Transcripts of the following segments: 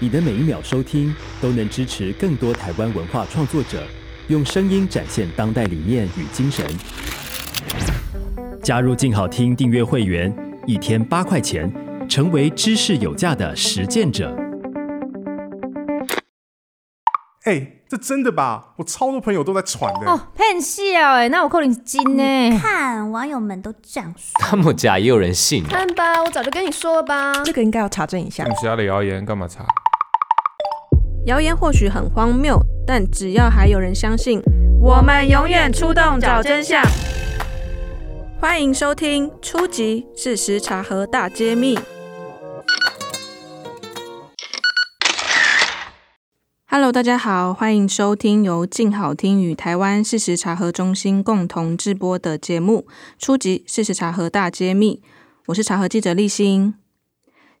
你的每一秒收听都能支持更多台湾文化创作者，用声音展现当代理念与精神。加入静好听订阅会员，一天八块钱，成为知识有价的实践者。哎，这真的吧？我超多朋友都在传的。哦，骗笑哎，那我扣你金呢？看网友们都这样说，那么假也有人信？看吧，我早就跟你说了吧。这个应该要查证一下。其他的谣言干嘛查？谣言或许很荒谬，但只要还有人相信，我们永远出动找真相。欢迎收听《初级！事实查核大揭秘》。Hello，大家好，欢迎收听由静好听与台湾事实查核中心共同制播的节目《初级！事实查核大揭秘》。我是查核记者立新。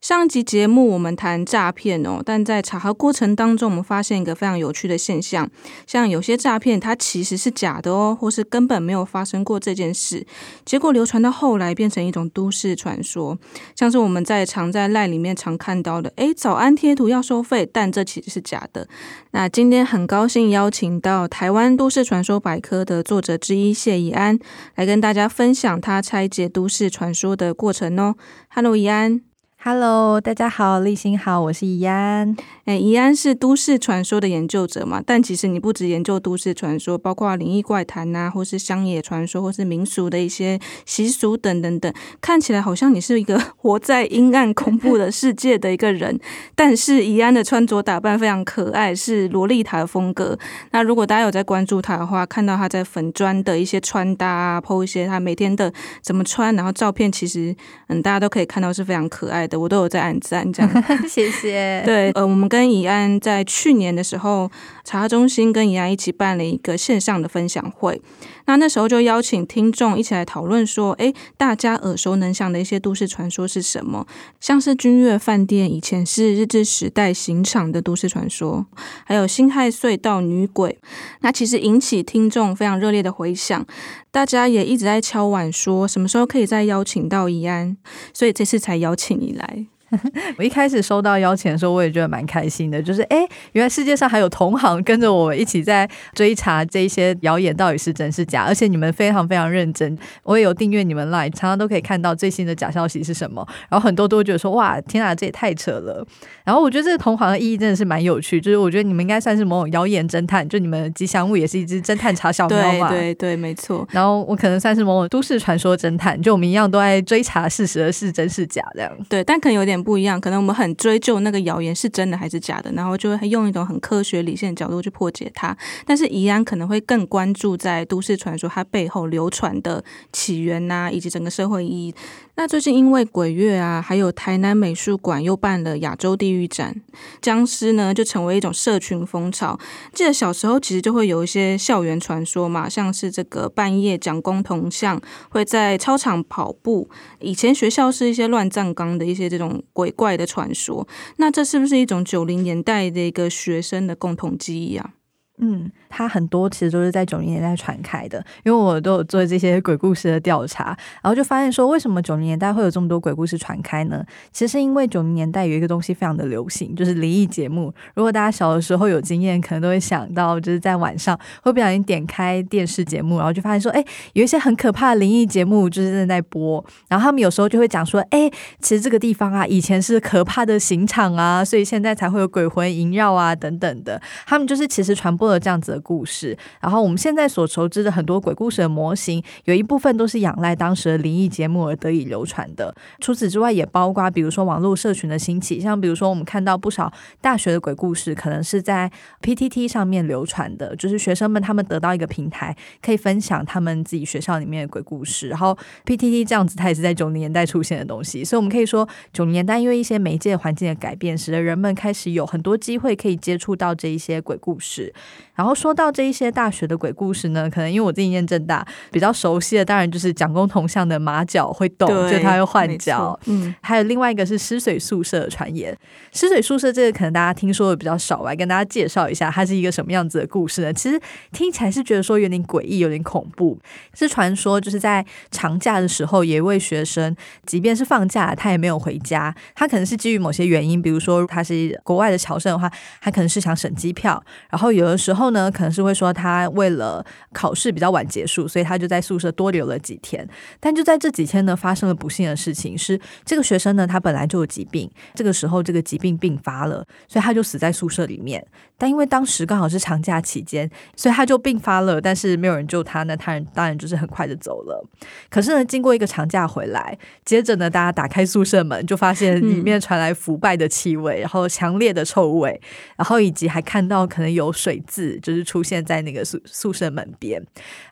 上集节目我们谈诈骗哦，但在查核过程当中，我们发现一个非常有趣的现象，像有些诈骗它其实是假的哦，或是根本没有发生过这件事，结果流传到后来变成一种都市传说，像是我们在常在赖里面常看到的，诶，早安贴图要收费，但这其实是假的。那今天很高兴邀请到台湾都市传说百科的作者之一谢宜安来跟大家分享他拆解都市传说的过程哦。Hello，宜安。Hello，大家好，立新好，我是怡安。哎，宜安是都市传说的研究者嘛？但其实你不止研究都市传说，包括灵异怪谈呐、啊，或是乡野传说，或是民俗的一些习俗等等等。看起来好像你是一个 活在阴暗恐怖的世界的一个人。但是宜安的穿着打扮非常可爱，是萝莉塔的风格。那如果大家有在关注他的话，看到他在粉砖的一些穿搭啊，po 一些他每天的怎么穿，然后照片其实嗯，大家都可以看到是非常可爱的。我都有在按赞，这样 谢谢。对，呃，我们跟跟怡安在去年的时候，查核中心跟怡安一起办了一个线上的分享会。那那时候就邀请听众一起来讨论说，诶，大家耳熟能详的一些都市传说是什么？像是君悦饭店以前是日治时代刑场的都市传说，还有辛亥隧道女鬼。那其实引起听众非常热烈的回响。大家也一直在敲碗说，什么时候可以再邀请到怡安，所以这次才邀请你来。我一开始收到邀请的时候，我也觉得蛮开心的，就是哎，原来世界上还有同行跟着我一起在追查这一些谣言到底是真是假，而且你们非常非常认真，我也有订阅你们 Line，常常都可以看到最新的假消息是什么，然后很多都会觉得说哇，天啊，这也太扯了。然后我觉得这个同行的意义真的是蛮有趣，就是我觉得你们应该算是某种谣言侦探，就你们吉祥物也是一只侦探查小猫嘛，对对对，没错。然后我可能算是某种都市传说侦探，就我们一样都在追查事实的是真是假这样。对，但可能有点。不一样，可能我们很追究那个谣言是真的还是假的，然后就会用一种很科学理性的角度去破解它。但是宜安可能会更关注在都市传说它背后流传的起源呐、以及整个社会意义。那最近因为鬼月啊，还有台南美术馆又办了亚洲地狱展，僵尸呢就成为一种社群风潮。记得小时候其实就会有一些校园传说嘛，像是这个半夜蒋公铜像会在操场跑步，以前学校是一些乱葬岗的一些这种鬼怪的传说。那这是不是一种九零年代的一个学生的共同记忆啊？嗯，它很多其实都是在九零年代传开的，因为我都有做这些鬼故事的调查，然后就发现说，为什么九零年代会有这么多鬼故事传开呢？其实是因为九零年代有一个东西非常的流行，就是灵异节目。如果大家小的时候有经验，可能都会想到，就是在晚上会不小心点开电视节目，然后就发现说，哎，有一些很可怕的灵异节目就是正在播，然后他们有时候就会讲说，哎，其实这个地方啊，以前是可怕的刑场啊，所以现在才会有鬼魂萦绕啊，等等的。他们就是其实传播了这样子的故事，然后我们现在所熟知的很多鬼故事的模型，有一部分都是仰赖当时的灵异节目而得以流传的。除此之外，也包括比如说网络社群的兴起，像比如说我们看到不少大学的鬼故事，可能是在 PTT 上面流传的，就是学生们他们得到一个平台，可以分享他们自己学校里面的鬼故事。然后 PTT 这样子，它也是在九零年代出现的东西，所以我们可以说，九零年代因为一些媒介环境的改变，使得人们开始有很多机会可以接触到这一些鬼故事。然后说到这一些大学的鬼故事呢，可能因为我自己念正大，比较熟悉的当然就是蒋公铜像的马脚会动，就他会换脚。嗯，还有另外一个是湿水宿舍的传言。湿水宿舍这个可能大家听说的比较少，我来跟大家介绍一下，它是一个什么样子的故事呢？其实听起来是觉得说有点诡异，有点恐怖。是传说就是在长假的时候，有一位学生，即便是放假，他也没有回家。他可能是基于某些原因，比如说他是国外的侨生的话，他可能是想省机票。然后有的时候。呢，可能是会说他为了考试比较晚结束，所以他就在宿舍多留了几天。但就在这几天呢，发生了不幸的事情，是这个学生呢，他本来就有疾病，这个时候这个疾病病发了，所以他就死在宿舍里面。但因为当时刚好是长假期间，所以他就病发了，但是没有人救他，那他人当然就是很快的走了。可是呢，经过一个长假回来，接着呢，大家打开宿舍门，就发现里面传来腐败的气味，然后强烈的臭味，然后以及还看到可能有水渍。就是出现在那个宿宿舍门边，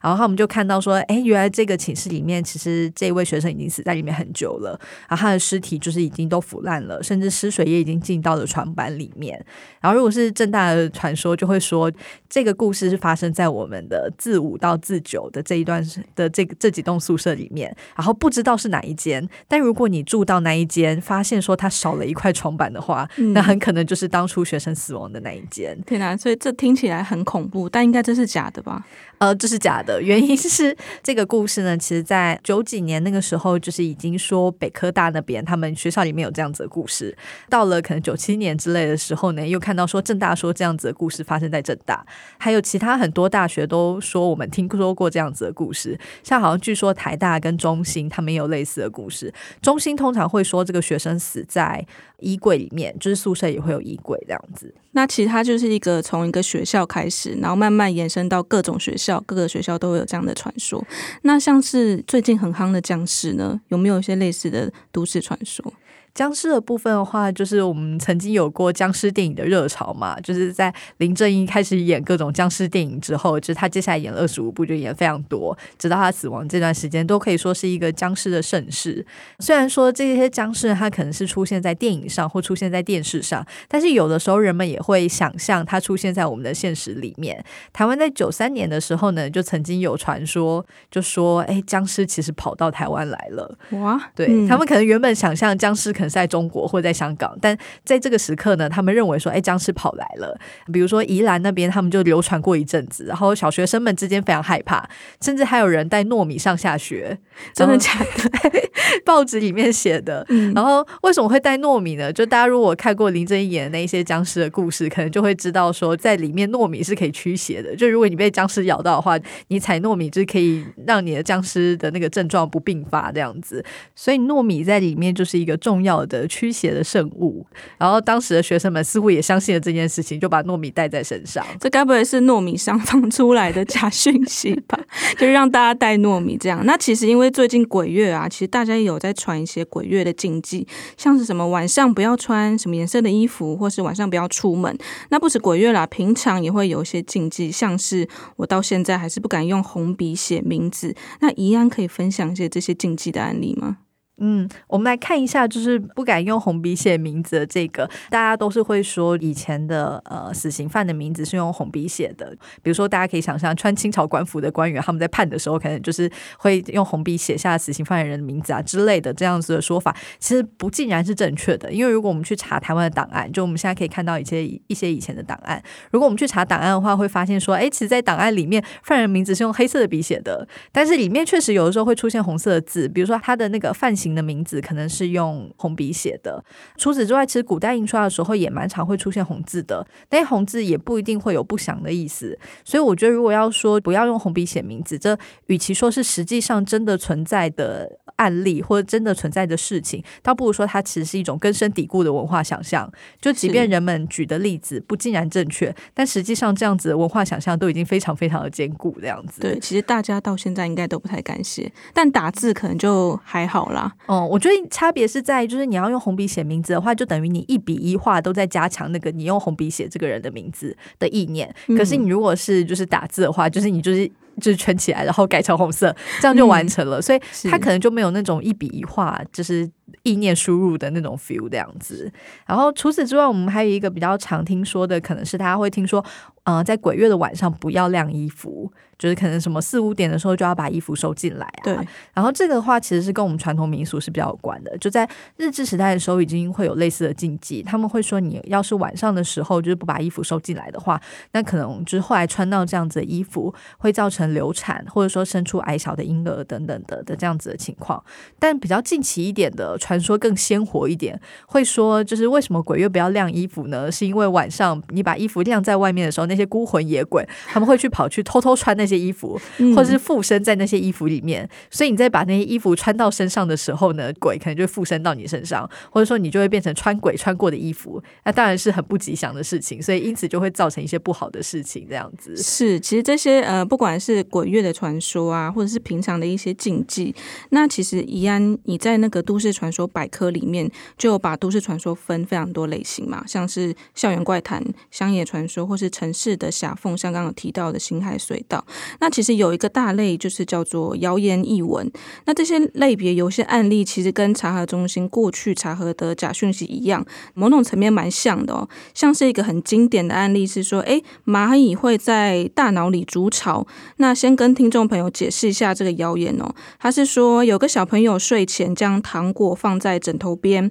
然后他们就看到说，哎，原来这个寝室里面其实这位学生已经死在里面很久了，然后他的尸体就是已经都腐烂了，甚至尸水也已经进到了床板里面。然后如果是正大的传说，就会说这个故事是发生在我们的自五到自九的这一段的这个这几栋宿舍里面，然后不知道是哪一间，但如果你住到那一间，发现说他少了一块床板的话，嗯、那很可能就是当初学生死亡的那一间。天哪，所以这听起来还。很恐怖，但应该这是假的吧？呃，这是假的。原因是这个故事呢，其实，在九几年那个时候，就是已经说北科大那边他们学校里面有这样子的故事。到了可能九七年之类的时候呢，又看到说政大说这样子的故事发生在政大，还有其他很多大学都说我们听说过这样子的故事。像好像据说台大跟中兴他们也有类似的故事。中兴通常会说这个学生死在衣柜里面，就是宿舍也会有衣柜这样子。那其实他就是一个从一个学校开始，然后慢慢延伸到各种学校，各个学校都会有这样的传说。那像是最近很夯的僵尸呢，有没有一些类似的都市传说？僵尸的部分的话，就是我们曾经有过僵尸电影的热潮嘛，就是在林正英开始演各种僵尸电影之后，就是他接下来演了二十五部，就演非常多，直到他死亡这段时间，都可以说是一个僵尸的盛世。虽然说这些僵尸它可能是出现在电影上或出现在电视上，但是有的时候人们也会想象它出现在我们的现实里面。台湾在九三年的时候呢，就曾经有传说，就说哎，僵尸其实跑到台湾来了。哇，对、嗯、他们可能原本想象僵尸可能。在中国或者在香港，但在这个时刻呢，他们认为说，哎，僵尸跑来了。比如说宜兰那边，他们就流传过一阵子，然后小学生们之间非常害怕，甚至还有人带糯米上下学，真的假的？报纸里面写的。嗯、然后为什么会带糯米呢？就大家如果看过林正英演的那一些僵尸的故事，可能就会知道说，在里面糯米是可以驱邪的。就如果你被僵尸咬到的话，你采糯米就是可以让你的僵尸的那个症状不并发这样子。所以糯米在里面就是一个重要好的驱邪的圣物，然后当时的学生们似乎也相信了这件事情，就把糯米带在身上。这该不会是糯米商放出来的假讯息吧？就是让大家带糯米这样。那其实因为最近鬼月啊，其实大家也有在传一些鬼月的禁忌，像是什么晚上不要穿什么颜色的衣服，或是晚上不要出门。那不止鬼月啦，平常也会有一些禁忌，像是我到现在还是不敢用红笔写名字。那怡安可以分享一些这些禁忌的案例吗？嗯，我们来看一下，就是不敢用红笔写名字的这个，大家都是会说以前的呃死刑犯的名字是用红笔写的。比如说，大家可以想象穿清朝官服的官员，他们在判的时候，可能就是会用红笔写下死刑犯人的名字啊之类的这样子的说法，其实不尽然是正确的。因为如果我们去查台湾的档案，就我们现在可以看到一些一些以前的档案，如果我们去查档案的话，会发现说，哎，其实，在档案里面，犯人名字是用黑色的笔写的，但是里面确实有的时候会出现红色的字，比如说他的那个犯行的名字可能是用红笔写的。除此之外，其实古代印刷的时候也蛮常会出现红字的。那些红字也不一定会有不祥的意思。所以我觉得，如果要说不要用红笔写名字，这与其说是实际上真的存在的案例或者真的存在的事情，倒不如说它其实是一种根深蒂固的文化想象。就即便人们举的例子不尽然正确，但实际上这样子的文化想象都已经非常非常的坚固。这样子，对，其实大家到现在应该都不太敢写，但打字可能就还好啦。哦，我觉得差别是在，就是你要用红笔写名字的话，就等于你一笔一画都在加强那个你用红笔写这个人的名字的意念。可是你如果是就是打字的话，就是你就是。就是圈起来，然后改成红色，这样就完成了。嗯、所以它可能就没有那种一笔一画，就是意念输入的那种 feel 这样子。然后除此之外，我们还有一个比较常听说的，可能是大家会听说，呃，在鬼月的晚上不要晾衣服。就是可能什么四五点的时候就要把衣服收进来啊，对。然后这个的话其实是跟我们传统民俗是比较有关的。就在日治时代的时候，已经会有类似的禁忌。他们会说，你要是晚上的时候就是不把衣服收进来的话，那可能就是后来穿到这样子的衣服会造成流产，或者说生出矮小的婴儿等等的的这样子的情况。但比较近期一点的传说更鲜活一点，会说就是为什么鬼月不要晾衣服呢？是因为晚上你把衣服晾在外面的时候，那些孤魂野鬼他们会去跑去偷偷穿那。些衣服，或者是附身在那些衣服里面，嗯，所以你再把那些衣服穿到身上的时候呢，鬼可能就会附身到你身上，或者说你就会变成穿鬼穿过的衣服，那当然是很不吉祥的事情，所以因此就会造成一些不好的事情。这样子是，其实这些呃，不管是鬼月的传说啊，或者是平常的一些禁忌，那其实宜安你在那个都市传传说百科里面就把都市传说分非常多类型嘛，像是校园怪谈、乡野传说，或是城市的狭缝，像刚刚提到的星海隧道。那其实有一个大类，就是叫做谣言译文。那这些类别有些案例，其实跟查核中心过去查核的假讯息一样，某种层面蛮像的哦。像是一个很经典的案例是说，诶，蚂蚁会在大脑里筑巢。那先跟听众朋友解释一下这个谣言哦。他是说，有个小朋友睡前将糖果放在枕头边。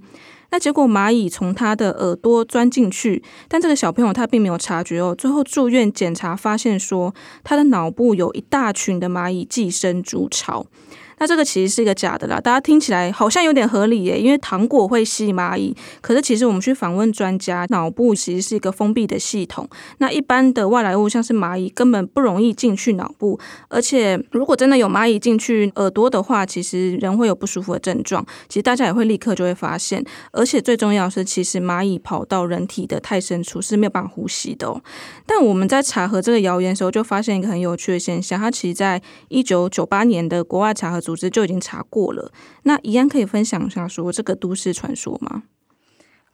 那结果蚂蚁从他的耳朵钻进去，但这个小朋友他并没有察觉哦。最后住院检查发现说，他的脑部有一大群的蚂蚁寄生筑巢。那这个其实是一个假的啦，大家听起来好像有点合理耶，因为糖果会吸蚂蚁。可是其实我们去访问专家，脑部其实是一个封闭的系统。那一般的外来物像是蚂蚁，根本不容易进去脑部。而且如果真的有蚂蚁进去耳朵的话，其实人会有不舒服的症状。其实大家也会立刻就会发现。而且最重要是，其实蚂蚁跑到人体的太深处是没有办法呼吸的哦。但我们在查核这个谣言的时候，就发现一个很有趣的现象，它其实在一九九八年的国外查核。组织就已经查过了，那宜安可以分享一下说这个都市传说吗？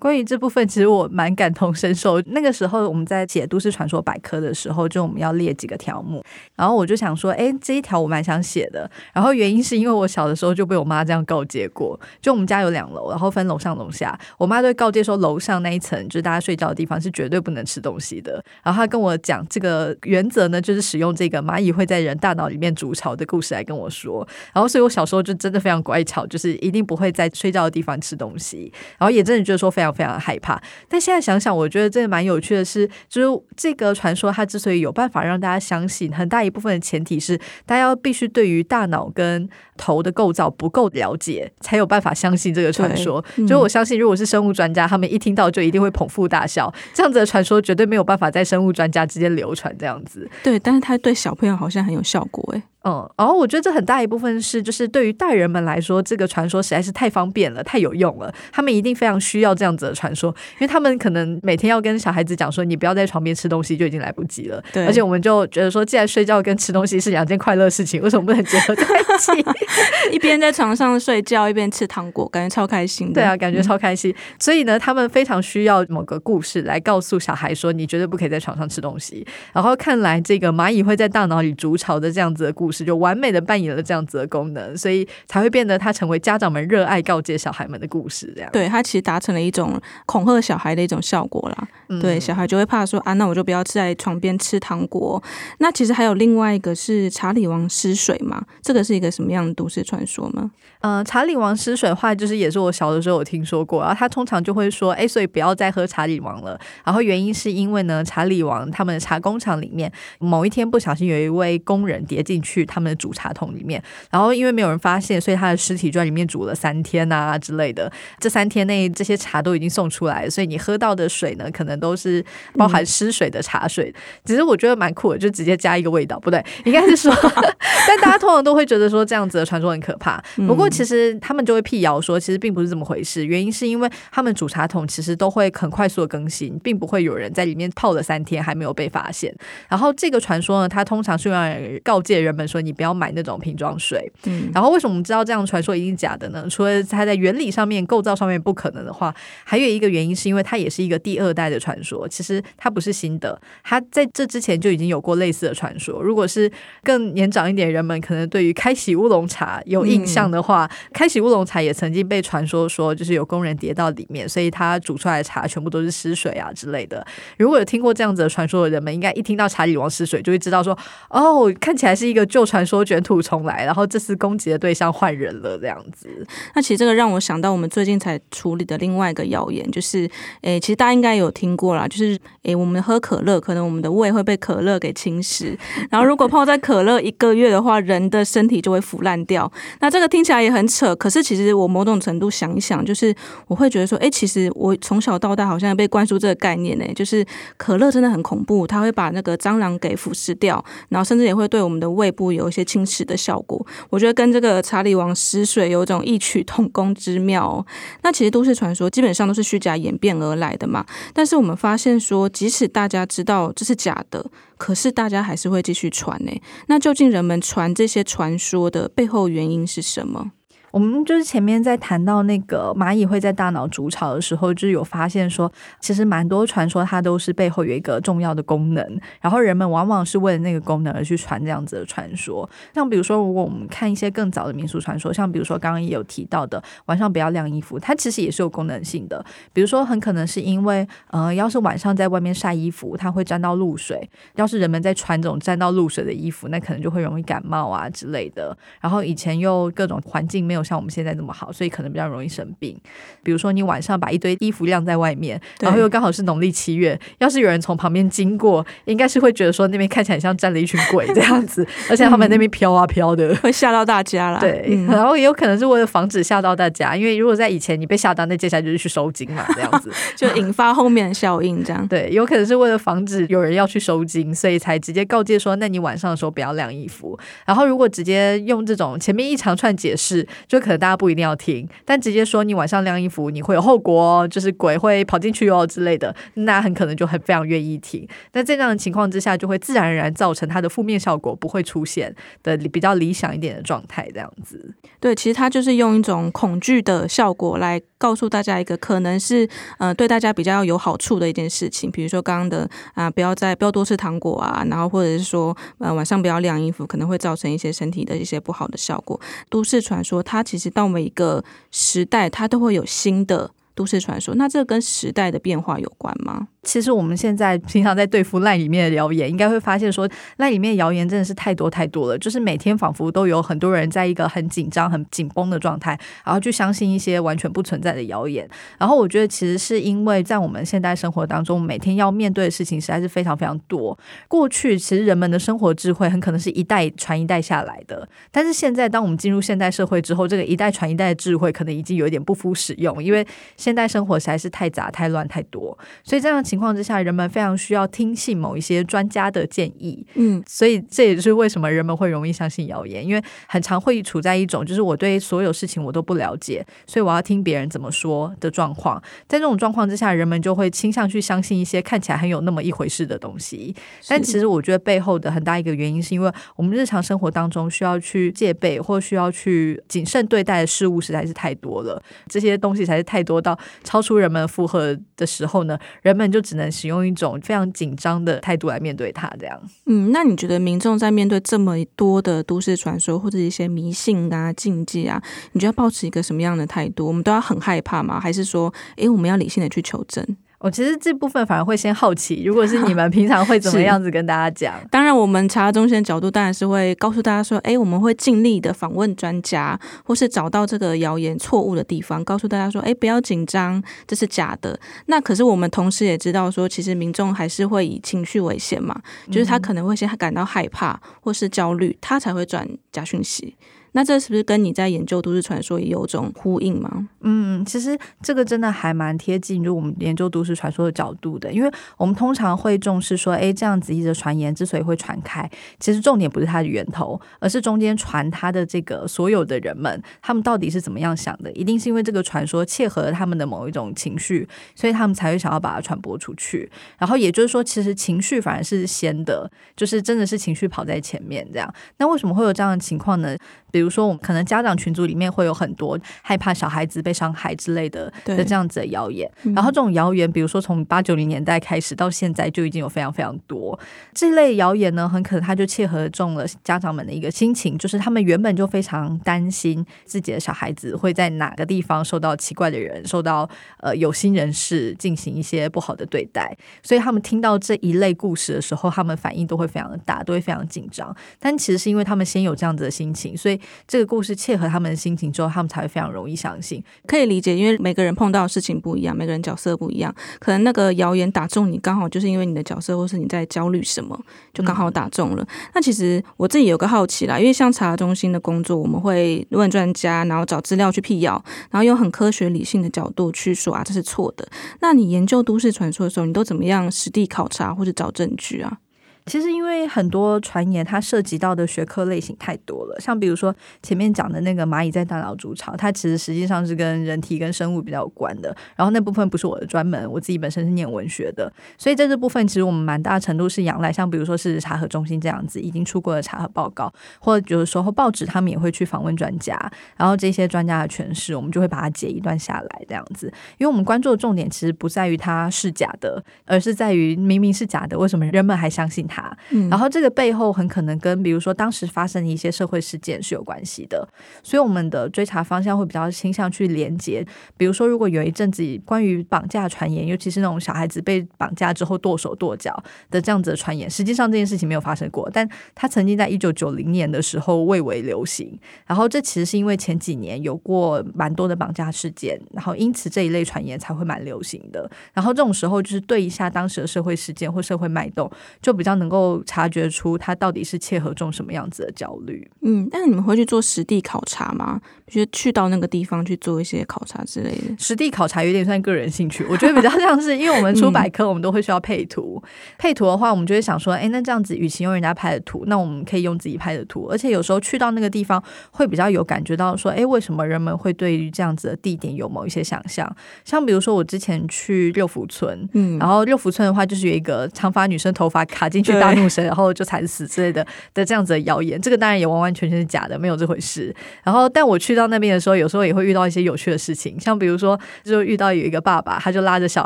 关于这部分，其实我蛮感同身受。那个时候我们在写《都市传说百科》的时候，就我们要列几个条目，然后我就想说，哎，这一条我蛮想写的。然后原因是因为我小的时候就被我妈这样告诫过。就我们家有两楼，然后分楼上楼下，我妈都告诫说，楼上那一层就是大家睡觉的地方，是绝对不能吃东西的。然后她跟我讲这个原则呢，就是使用这个蚂蚁会在人大脑里面筑巢的故事来跟我说。然后所以我小时候就真的非常乖巧，就是一定不会在睡觉的地方吃东西。然后也真的觉得说非常。非常害怕，但现在想想，我觉得这个蛮有趣的是，就是这个传说它之所以有办法让大家相信，很大一部分的前提是，大家要必须对于大脑跟头的构造不够了解，才有办法相信这个传说。嗯、就我相信，如果是生物专家，他们一听到就一定会捧腹大笑。这样子的传说绝对没有办法在生物专家之间流传这样子。对，但是它对小朋友好像很有效果诶。嗯，然后我觉得这很大一部分是，就是对于大人们来说，这个传说实在是太方便了，太有用了。他们一定非常需要这样子的传说，因为他们可能每天要跟小孩子讲说，你不要在床边吃东西，就已经来不及了。对，而且我们就觉得说，既然睡觉跟吃东西是两件快乐事情，为什么不能结合在一起？一边在床上睡觉，一边吃糖果，感觉超开心的。对啊，感觉超开心。嗯。所以呢，他们非常需要某个故事来告诉小孩说，你绝对不可以在床上吃东西。然后看来这个蚂蚁会在大脑里筑巢的这样子的故事，就完美的。扮演了这样子的功能，所以才会变得它成为家长们热爱告诫小孩们的故事。这样，对，它其实达成了一种恐吓小孩的一种效果啦。嗯、对，小孩就会怕说啊，那我就不要在床边吃糖果。那其实还有另外一个是查理王失水嘛，这个是一个什么样的都市传说吗？呃，查理王失水的话，就是也是我小的时候有听说过。然后他通常就会说，哎，所以不要再喝查理王了。然后原因是因为呢，查理王他们的茶工厂里面某一天不小心有一位工人跌进去他们的煮茶。桶里面，然后因为没有人发现，所以他的尸体就在里面煮了三天啊之类的。这三天内，这些茶都已经送出来了，所以你喝到的水呢，可能都是包含失水的茶水。只是我觉得蛮酷的，就直接加一个味道，不对，应该是说，但大家通常都会觉得说这样子的传说很可怕。不过其实他们就会辟谣说，其实并不是这么回事。原因是因为他们煮茶桶其实都会很快速的更新，并不会有人在里面泡了三天还没有被发现。然后这个传说呢，它通常是用来告诫人们说，你不要买那。种瓶装水，嗯，然后为什么我们知道这样传说一定假的呢？除了它在原理上面、构造上面不可能的话，还有一个原因是因为它也是一个第二代的传传说，其实它不是新的，它在这之前就已经有过类似的传说。如果是更年长一点人们，可能对于开启乌龙茶有印象的话，嗯、开启乌龙茶也曾经被传说说，就是有工人跌到里面，所以他煮出来的茶全部都是失水啊之类的。如果有听过这样子的传说的人们，应该一听到茶里王失水，就会知道说，哦，看起来是一个旧传说卷土重来，然后这次攻击的对象换人了这样子。那其实这个让我想到我们最近才处理的另外一个谣言，就是，诶，其实大家应该有听过啦，就是，诶，我们喝可乐，可能我们的胃会被可乐给侵蚀，然后如果泡在可乐一个月的话，人的身体就会腐烂掉。那这个听起来也很扯，可是其实我某种程度想一想，就是我会觉得说，诶，其实我从小到大好像被灌输这个概念呢，就是可乐真的很恐怖，它会把那个蟑螂给腐蚀掉，然后甚至也会对我们的胃部有一些侵蚀的效果。我觉得跟这个查理王失水有一种异曲同工之妙哦。那其实都市传说基本上都是虚假演变而来的嘛。但是我们发现说，即使大家知道这是假的，可是大家还是会继续传呢。那究竟人们传这些传说的背后原因是什么？我们就是前面在谈到那个蚂蚁会在大脑筑巢的时候，就有发现说，其实蛮多传说它都是背后有一个重要的功能，然后人们往往是为了那个功能而去传这样子的传说。像比如说，如果我们看一些更早的民俗传说，像比如说刚刚也有提到的晚上不要晾衣服，它其实也是有功能性的。比如说，很可能是因为，呃，要是晚上在外面晒衣服，它会沾到露水，要是人们在穿这种沾到露水的衣服，那可能就会容易感冒啊之类的。然后以前又各种环境没有。像我们现在那么好，所以可能比较容易生病。比如说，你晚上把一堆衣服晾在外面，然后又刚好是农历七月，要是有人从旁边经过，应该是会觉得说那边看起来像站了一群鬼这样子，而且他们那边飘啊飘的，会吓到大家啦。对，嗯、然后也有可能是为了防止吓到大家，因为如果在以前你被吓到，那接下来就是去收金嘛，这样子 就引发后面的效应，这样对，有可能是为了防止有人要去收金，所以才直接告诫说，那你晚上的时候不要晾衣服。然后如果直接用这种前面一长串解释，就可能大家不一定要听，但直接说你晚上晾衣服你会有后果哦，就是鬼会跑进去哦之类的，那很可能就很非常愿意听。那在这样的情况之下，就会自然而然造成它的负面效果不会出现的比较理想一点的状态，这样子。对，其实它就是用一种恐惧的效果来告诉大家一个可能是呃对大家比较有好处的一件事情，比如说刚刚的啊、不要再不要多吃糖果啊，然后或者是说呃晚上不要晾衣服，可能会造成一些身体的一些不好的效果。都市传说它其实到。每一个时代，它都会有新的都市传说。那这跟时代的变化有关吗？其实我们现在平常在对付赖里面的谣言，应该会发现说，赖里面谣言真的是太多太多了。就是每天仿佛都有很多人在一个很紧张、很紧绷的状态，然后去相信一些完全不存在的谣言。然后我觉得，其实是因为在我们现代生活当中，每天要面对的事情实在是非常非常多。过去其实人们的生活智慧很可能是一代传一代下来的，但是现在当我们进入现代社会之后，这个一代传一代的智慧可能已经有一点不敷使用，因为现代生活实在是太杂、太乱、太多。所以这样。情况之下，人们非常需要听信某一些专家的建议，嗯，所以这也是为什么人们会容易相信谣言，因为很常会处在一种就是我对所有事情我都不了解，所以我要听别人怎么说的状况。在这种状况之下，人们就会倾向去相信一些看起来很有那么一回事的东西。但其实我觉得背后的很大一个原因，是因为我们日常生活当中需要去戒备或需要去谨慎对待的事物实在是太多了，这些东西才是太多到超出人们负荷的时候呢，人们就。只能使用一种非常紧张的态度来面对它，这样。嗯，那你觉得民众在面对这么多的都市传说或者一些迷信啊、禁忌啊，你觉得保持一个什么样的态度？我们都要很害怕吗？还是说，诶，我们要理性的去求证？我其实这部分反而会先好奇，如果是你们平常会怎么 样子跟大家讲？当然，我们查中心的角度当然是会告诉大家说，哎，我们会尽力的访问专家，或是找到这个谣言错误的地方，告诉大家说，哎，不要紧张，这是假的。那可是我们同时也知道说，其实民众还是会以情绪为先嘛，就是他可能会先感到害怕或是焦虑，他才会转假讯息。那这是不是跟你在研究都市传说也有种呼应吗？嗯，其实这个真的还蛮贴近就我们研究都市传说的角度的，因为我们通常会重视说，哎，这样子一则传言之所以会传开，其实重点不是它的源头，而是中间传它的这个所有的人们，他们到底是怎么样想的？一定是因为这个传说切合了他们的某一种情绪，所以他们才会想要把它传播出去。然后也就是说，其实情绪反而是先的，就是真的是情绪跑在前面这样。那为什么会有这样的情况呢？比如说我们可能家长群组里面会有很多害怕小孩子被伤害之类的的这样子的谣言。然后这种谣言，比如说从八九零年代开始到现在，就已经有非常非常多这类谣言呢，很可能它就切合中了家长们的一个心情，就是他们原本就非常担心自己的小孩子会在哪个地方受到奇怪的人、受到呃有心人士进行一些不好的对待，所以他们听到这一类故事的时候，他们反应都会非常的大，都会非常紧张。但其实是因为他们先有这样子的心情，所以这个故事切合他们的心情之后，他们才会非常容易相信。可以理解，因为每个人碰到的事情不一样，每个人角色不一样，可能那个谣言打中你，刚好就是因为你的角色，或是你在焦虑什么，就刚好打中了。嗯、那其实我自己有个好奇啦，因为像查中心的工作，我们会问专家，然后找资料去辟谣，然后用很科学理性的角度去说啊，这是错的。那你研究都市传说的时候，你都怎么样实地考察或者找证据啊？其实，因为很多传言，它涉及到的学科类型太多了。像比如说前面讲的那个蚂蚁在大脑筑巢，它其实实际上是跟人体跟生物比较有关的。然后那部分不是我的专门，我自己本身是念文学的，所以在这部分其实我们蛮大程度是仰赖，像比如说是查核中心这样子已经出过的查核报告，或者有的时候报纸他们也会去访问专家，然后这些专家的诠释，我们就会把它截一段下来这样子。因为我们关注的重点其实不在于它是假的，而是在于明明是假的，为什么人们还相信它？嗯，然后这个背后很可能跟比如说当时发生的一些社会事件是有关系的，所以我们的追查方向会比较倾向去连接。比如说，如果有一阵子关于绑架传言，尤其是那种小孩子被绑架之后剁手剁脚的这样子的传言，实际上这件事情没有发生过，但他曾经在一九九零年的时候蔚为流行。然后这其实是因为前几年有过蛮多的绑架事件，然后因此这一类传言才会蛮流行的。然后这种时候就是对一下当时的社会事件或社会脉动，就比较能够。察觉出他到底是切合中什么样子的焦虑。嗯，但是你们会去做实地考察吗？就是去到那个地方去做一些考察之类的。实地考察有点算个人兴趣，我觉得比较像是，因为我们出百科，我们都会需要配图。嗯、配图的话，我们就会想说，哎，那这样子，与其用人家拍的图，那我们可以用自己拍的图。而且有时候去到那个地方，会比较有感觉到说，哎，为什么人们会对于这样子的地点有某一些想象？像比如说，我之前去六福村，嗯，然后六福村的话，就是有一个长发女生头发卡进去大怒神，然后就惨死之类的的这样子的谣言。这个当然也完完全全是假的，没有这回事。然后，但我去到那边的时候，有时候也会遇到一些有趣的事情，像比如说，就遇到有一个爸爸，他就拉着小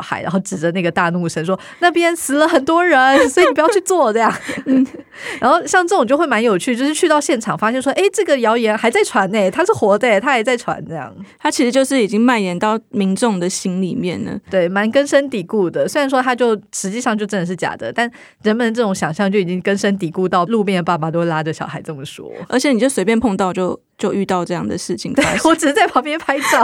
孩，然后指着那个大怒神说：“那边死了很多人，所以你不要去做这样。”嗯，然后像这种就会蛮有趣，就是去到现场发现说：“哎，这个谣言还在传呢，他是活的，他还在传这样。”他其实就是已经蔓延到民众的心里面了，对，蛮根深蒂固的。虽然说他就实际上就真的是假的，但人们这种想象就已经根深蒂固到路边的爸爸都会拉着小孩这么说，而且你就随便碰到就。就遇到这样的事情，对，我只是在旁边拍照。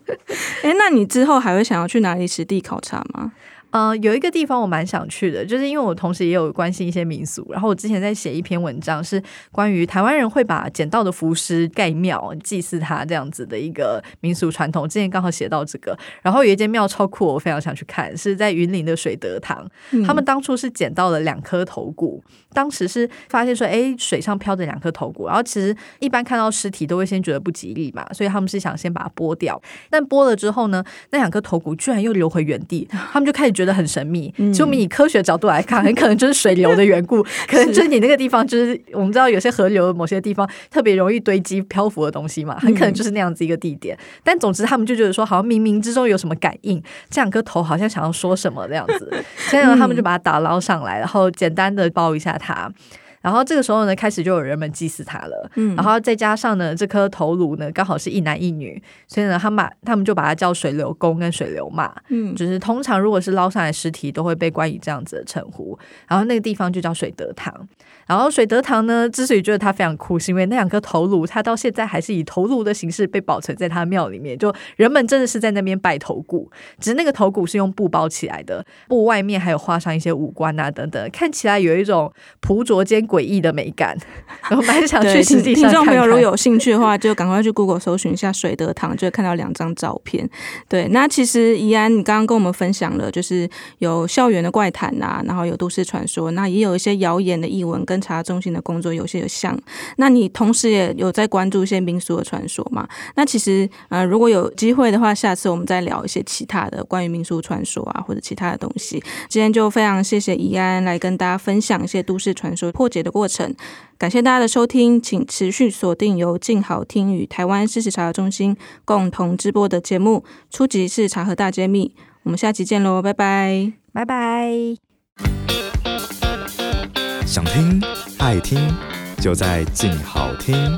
哎，那你之后还会想要去哪里实地考察吗？呃，有一个地方我蛮想去的，就是因为我同时也有关心一些民俗，然后我之前在写一篇文章，是关于台湾人会把捡到的浮尸盖庙祭祀他这样子的一个民俗传统。之前刚好写到这个，然后有一间庙超酷，我非常想去看，是在云林的水德堂。嗯、他们当初是捡到了两颗头骨，当时是发现说，哎，水上飘着两颗头骨，然后其实一般看到尸体都会先觉得不吉利嘛，所以他们是想先把它剥掉，但剥了之后呢，那两颗头骨居然又留回原地，他们就开始。觉得很神秘，就我们以科学角度来看，很可能就是水流的缘故，可能就是你那个地方，就是我们知道有些河流某些地方特别容易堆积漂浮的东西嘛，很可能就是那样子一个地点。但总之，他们就觉得说，好像冥冥之中有什么感应，这两颗头好像想要说什么那样子，所以呢，他们就把它打捞上来，然后简单的包一下它。然后这个时候呢，开始就有人们祭祀他了。嗯，然后再加上呢，这颗头颅呢，刚好是一男一女，所以呢，他们他们就把它叫水流公跟水流马。嗯，就是通常如果是捞上来尸体，都会被冠以这样子的称呼。然后那个地方就叫水德堂。然后水德堂呢，之所以觉得它非常酷，是因为那两颗头颅，它到现在还是以头颅的形式被保存在它庙里面。就人们真的是在那边拜头骨，只是那个头骨是用布包起来的，布外面还有画上一些五官啊等等，看起来有一种朴拙间诡异的美感，我蛮想去实际上看看。听众朋友如果有兴趣的话，就赶快去 Google 搜寻一下水德堂，就会看到两张照片。对，那其实怡安，你刚刚跟我们分享了，就是有校园的怪谈呐，然后有都市传说，那也有一些谣言的译文，跟查中心的工作有些有像。那你同时也有在关注一些民俗的传说嘛？那其实呃，如果有机会的话，下次我们再聊一些其他的关于民俗传说啊，或者其他的东西。今天就非常谢谢宜安来跟大家分享一些都市传说，破解。的过程。感谢大家的收听，请持续锁定由静好听与台湾事实查核中心共同直播的节目《出击！事实查核大揭秘》。我们下期见喽，拜拜，拜拜。想听爱听，就在静好听。